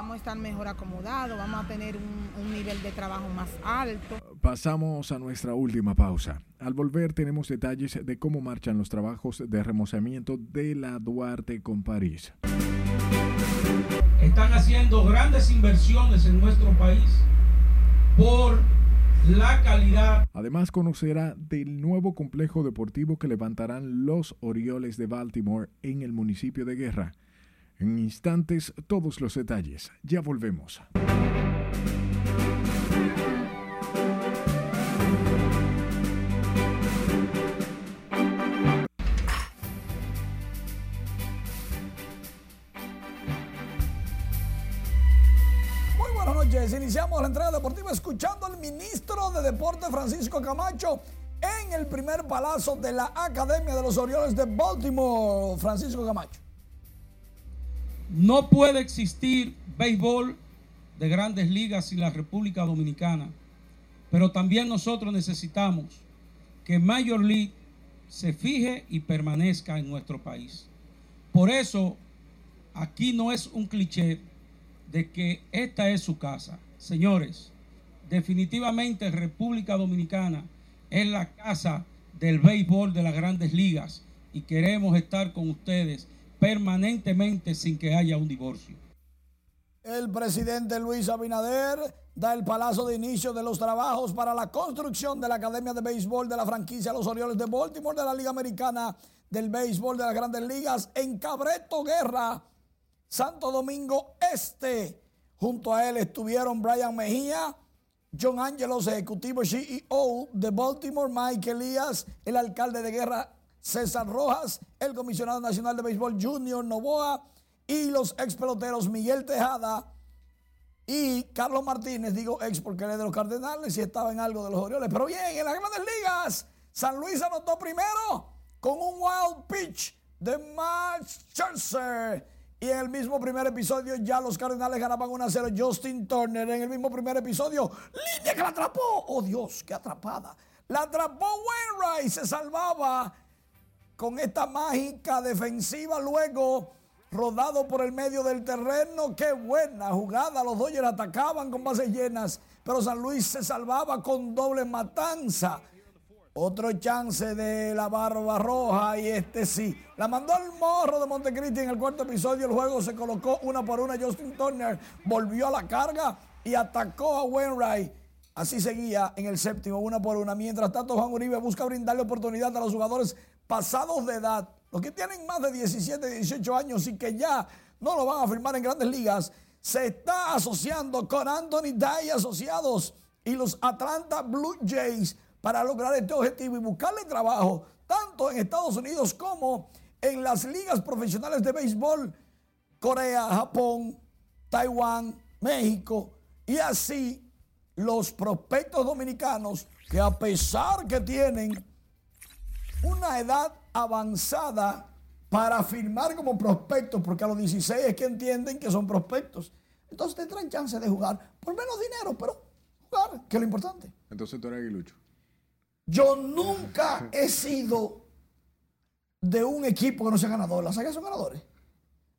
vamos a estar mejor acomodados, vamos a tener un, nivel de trabajo más alto. Pasamos a nuestra última pausa. Al volver tenemos detalles de cómo marchan los trabajos de remozamiento de la Duarte con París. Están haciendo grandes inversiones en nuestro país por la calidad. Además conocerá del nuevo complejo deportivo que levantarán los Orioles de Baltimore en el municipio de Guerra. En instantes, todos los detalles. Ya volvemos. Muy buenas noches. Iniciamos la entrega deportiva escuchando al ministro de Deporte Francisco Camacho en el primer palazo de la Academia de los Orioles de Baltimore. Francisco Camacho. No puede existir béisbol de grandes ligas en la República Dominicana, pero también nosotros necesitamos que Major League se fije y permanezca en nuestro país. Por eso, aquí no es un cliché de que esta es su casa. Señores, definitivamente República Dominicana es la casa del béisbol de las grandes ligas y queremos estar con ustedes permanentemente sin que haya un divorcio. El presidente Luis Abinader da el palazo de inicio de los trabajos para la construcción de la Academia de Béisbol de la franquicia Los Orioles de Baltimore de la Liga Americana del Béisbol de las Grandes Ligas en Cabreto Guerra, Santo Domingo Este. Junto a él estuvieron Brian Mejía, John Angelos, ejecutivo CEO de Baltimore, Mike Elías, el alcalde de Guerra César Rojas, el comisionado nacional de béisbol Junior Novoa y los ex peloteros Miguel Tejada y Carlos Martínez, digo ex porque él es de los Cardenales y estaba en algo de los Orioles. Pero bien, en las grandes ligas, San Luis anotó primero con un wild pitch de Max Scherzer. Y en el mismo primer episodio ya los Cardenales ganaban 1 a 0. Justin Turner en el mismo primer episodio. Línea que la atrapó. Oh Dios, qué atrapada. La atrapó Wainwright. Se salvaba con esta mágica defensiva. Luego rodado por el medio del terreno. Qué buena jugada. Los Dodgers atacaban con bases llenas, pero San Luis se salvaba con doble matanza. Otro chance de la barba roja y este sí. La mandó al morro de Montecristi en el cuarto episodio. El juego se colocó una por una. Justin Turner volvió a la carga y atacó a Wainwright. Así seguía en el séptimo, una por una. Mientras tanto, Juan Uribe busca brindarle oportunidad a los jugadores pasados de edad los que tienen más de 17, 18 años y que ya no lo van a firmar en grandes ligas, se está asociando con Anthony Day Asociados y los Atlanta Blue Jays para lograr este objetivo y buscarle trabajo tanto en Estados Unidos como en las ligas profesionales de béisbol, Corea, Japón, Taiwán, México y así los prospectos dominicanos que a pesar que tienen una edad avanzada para firmar como prospectos, porque a los 16 es que entienden que son prospectos. Entonces tendrán chance de jugar por menos dinero, pero jugar, que es lo importante. Entonces tú eres aguilucho. Yo nunca he sido de un equipo que no sea ganador. Las águilas son ganadores.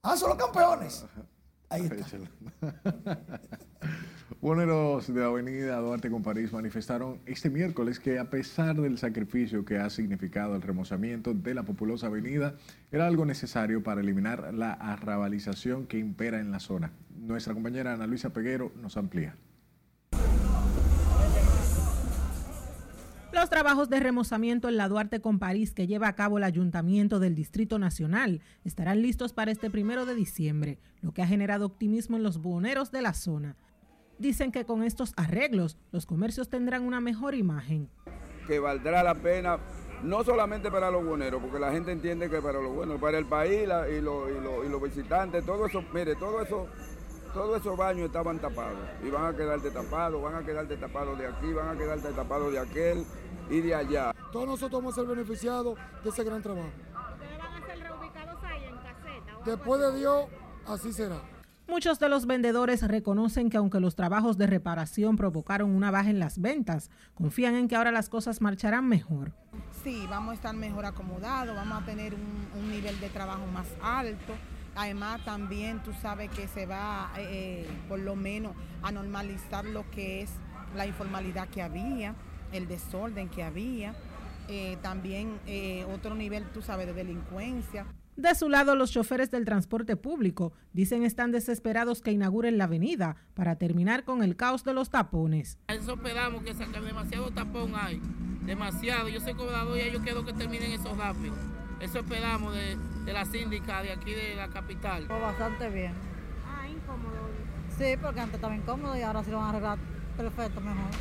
Ah, son los campeones. Ahí está. Boneros de la Avenida Duarte con París manifestaron este miércoles que a pesar del sacrificio que ha significado el remozamiento de la populosa avenida, era algo necesario para eliminar la arrabalización que impera en la zona. Nuestra compañera Ana Luisa Peguero nos amplía. Los trabajos de remozamiento en la Duarte con París que lleva a cabo el Ayuntamiento del Distrito Nacional estarán listos para este primero de diciembre, lo que ha generado optimismo en los buhoneros de la zona. Dicen que con estos arreglos los comercios tendrán una mejor imagen. Que valdrá la pena no solamente para los buhoneros, porque la gente entiende que para los buenos, para el país y, los visitantes, todo eso, mire, todo eso todos esos baños estaban tapados y van a quedarte tapados, van a quedarte tapados de aquí, van a quedarte tapados de aquel y de allá. Todos nosotros vamos a ser beneficiados de ese gran trabajo. ¿Ustedes van a ser reubicados ahí en caseta? Después de Dios, así será. Muchos de los vendedores reconocen que aunque los trabajos de reparación provocaron una baja en las ventas, confían en que ahora las cosas marcharán mejor. Sí, vamos a estar mejor acomodados, vamos a tener un, nivel de trabajo más alto. Además, también tú sabes que se va, eh, por lo menos, a normalizar lo que es la informalidad que había el desorden que había, eh, también eh, otro nivel, tú sabes, de delincuencia. De su lado, los choferes del transporte público dicen están desesperados que inauguren la avenida para terminar con el caos de los tapones. Eso esperamos que saque demasiado tapón hay, demasiado. Yo soy cobrador y yo quiero que terminen esos rápido. Eso esperamos de, la síndica de aquí de la capital. bastante bien. Ah, incómodo. Sí, porque antes estaba incómodo y ahora sí lo van a arreglar perfecto, mejor.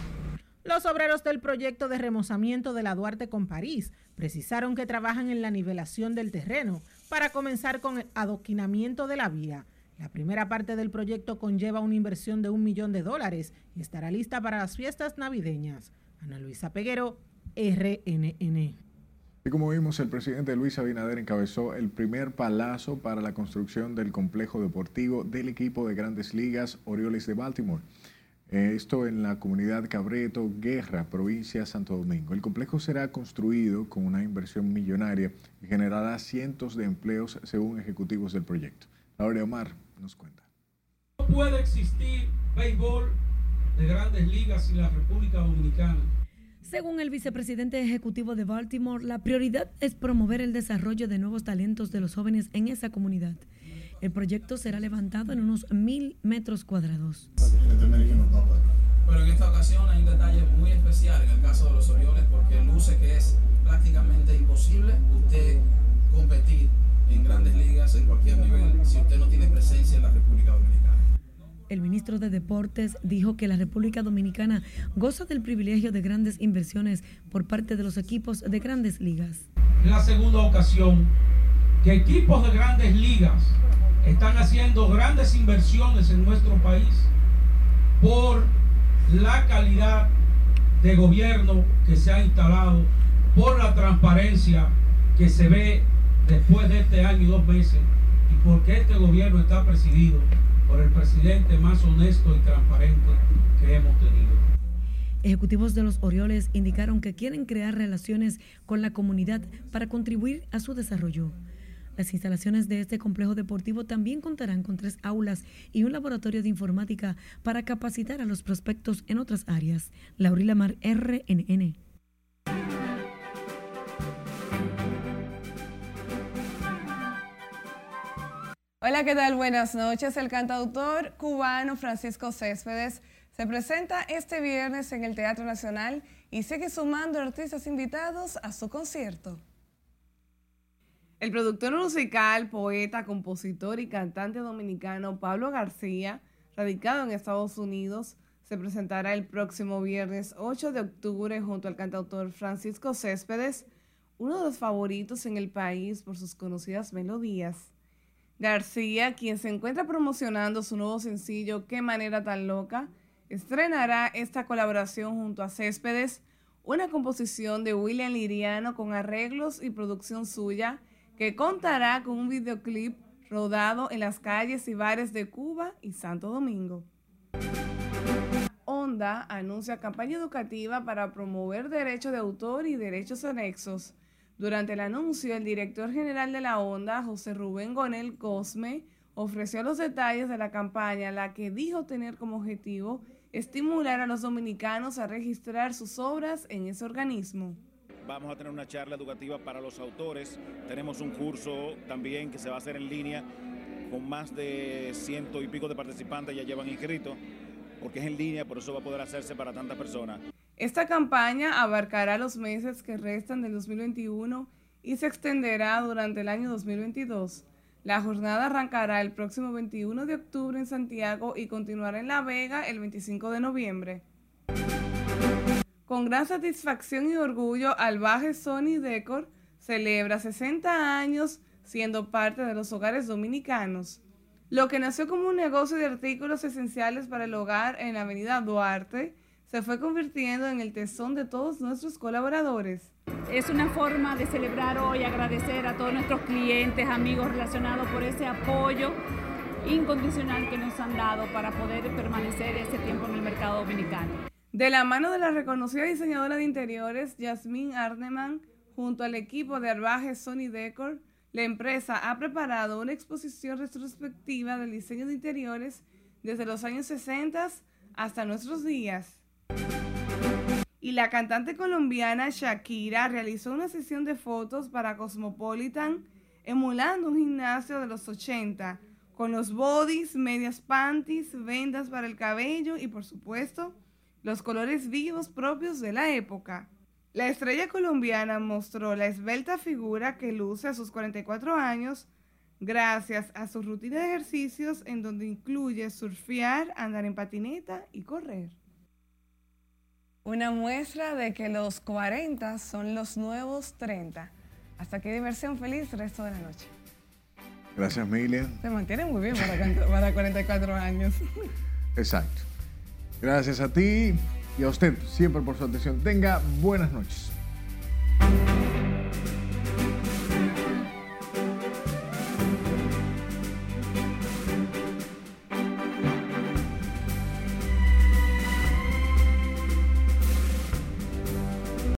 Los obreros del proyecto de remozamiento de la Duarte con París precisaron que trabajan en la nivelación del terreno para comenzar con el adoquinamiento de la vía. La primera parte del proyecto conlleva una inversión de un millón de dólares y estará lista para las fiestas navideñas. Ana Luisa Peguero, RNN. Y como vimos, el presidente Luis Abinader encabezó el primer palazo para la construcción del complejo deportivo del equipo de grandes ligas Orioles de Baltimore. Esto en la comunidad Cabreto, Guerra, provincia de Santo Domingo. El complejo será construido con una inversión millonaria y generará cientos de empleos según ejecutivos del proyecto. Laura Omar nos cuenta. No puede existir béisbol de grandes ligas en la República Dominicana. Según el vicepresidente ejecutivo de Baltimore, la prioridad es promover el desarrollo de nuevos talentos de los jóvenes en esa comunidad. El proyecto será levantado en unos mil metros cuadrados. Pero en esta ocasión hay un detalle muy especial en el caso de los Orioles porque luce que es prácticamente imposible usted competir en grandes ligas en cualquier nivel si usted no tiene presencia en la República Dominicana. El ministro de Deportes dijo que la República Dominicana goza del privilegio de grandes inversiones por parte de los equipos de grandes ligas. Es la segunda ocasión que equipos de grandes ligas están haciendo grandes inversiones en nuestro país por la calidad de gobierno que se ha instalado, por la transparencia que se ve después de este año y dos meses y porque este gobierno está presidido por el presidente más honesto y transparente que hemos tenido. Ejecutivos de los Orioles indicaron que quieren crear relaciones con la comunidad para contribuir a su desarrollo. Las instalaciones de este complejo deportivo también contarán con tres aulas y un laboratorio de informática para capacitar a los prospectos en otras áreas. Laurila Mar, RNN. Hola, ¿qué tal? Buenas noches. El cantautor cubano Francisco Céspedes se presenta este viernes en el Teatro Nacional y sigue sumando artistas invitados a su concierto. El productor musical, poeta, compositor y cantante dominicano Pablo García, radicado en Estados Unidos, se presentará el próximo viernes 8 de octubre junto al cantautor Francisco Céspedes, uno de los favoritos en el país por sus conocidas melodías. García, quien se encuentra promocionando su nuevo sencillo Qué manera tan loca, estrenará esta colaboración junto a Céspedes, una composición de William Liriano con arreglos y producción suya, que contará con un videoclip rodado en las calles y bares de Cuba y Santo Domingo. Honda anuncia campaña educativa para promover derechos de autor y derechos anexos durante el anuncio, el director general de la ONDA, José Rubén Gonel Cosme, ofreció los detalles de la campaña, la que dijo tener como objetivo estimular a los dominicanos a registrar sus obras en ese organismo. Vamos a tener una charla educativa para los autores. Tenemos un curso también que se va a hacer en línea con más de ciento y pico de participantes ya llevan inscritos, porque es en línea, por eso va a poder hacerse para tantas personas. Esta campaña abarcará los meses que restan del 2021 y se extenderá durante el año 2022. La jornada arrancará el próximo 21 de octubre en Santiago y continuará en La Vega el 25 de noviembre. Con gran satisfacción y orgullo, Albaje Sony Decor celebra 60 años siendo parte de los hogares dominicanos. Lo que nació como un negocio de artículos esenciales para el hogar en la avenida Duarte, se fue convirtiendo en el tesón de todos nuestros colaboradores. Es una forma de celebrar hoy, agradecer a todos nuestros clientes, amigos relacionados por ese apoyo incondicional que nos han dado para poder permanecer ese tiempo en el mercado dominicano. De la mano de la reconocida diseñadora de interiores, Yasmín Arneman, junto al equipo de Arbaje Sony Decor, la empresa ha preparado una exposición retrospectiva del diseño de interiores desde los años 60 hasta nuestros días. Y la cantante colombiana Shakira realizó una sesión de fotos para Cosmopolitan emulando un gimnasio de los 80, con los bodies, medias panties, vendas para el cabello y por supuesto los colores vivos propios de la época. La estrella colombiana mostró la esbelta figura que luce a sus 44 años gracias a su rutina de ejercicios en donde incluye surfear, andar en patineta y correr. Una muestra de que los 40 son los nuevos 30. Hasta que diversión feliz resto de la noche. Gracias, Miriam. Se mantiene muy bien para, para 44 años. Exacto. Gracias a ti y a usted siempre por su atención. Tenga buenas noches.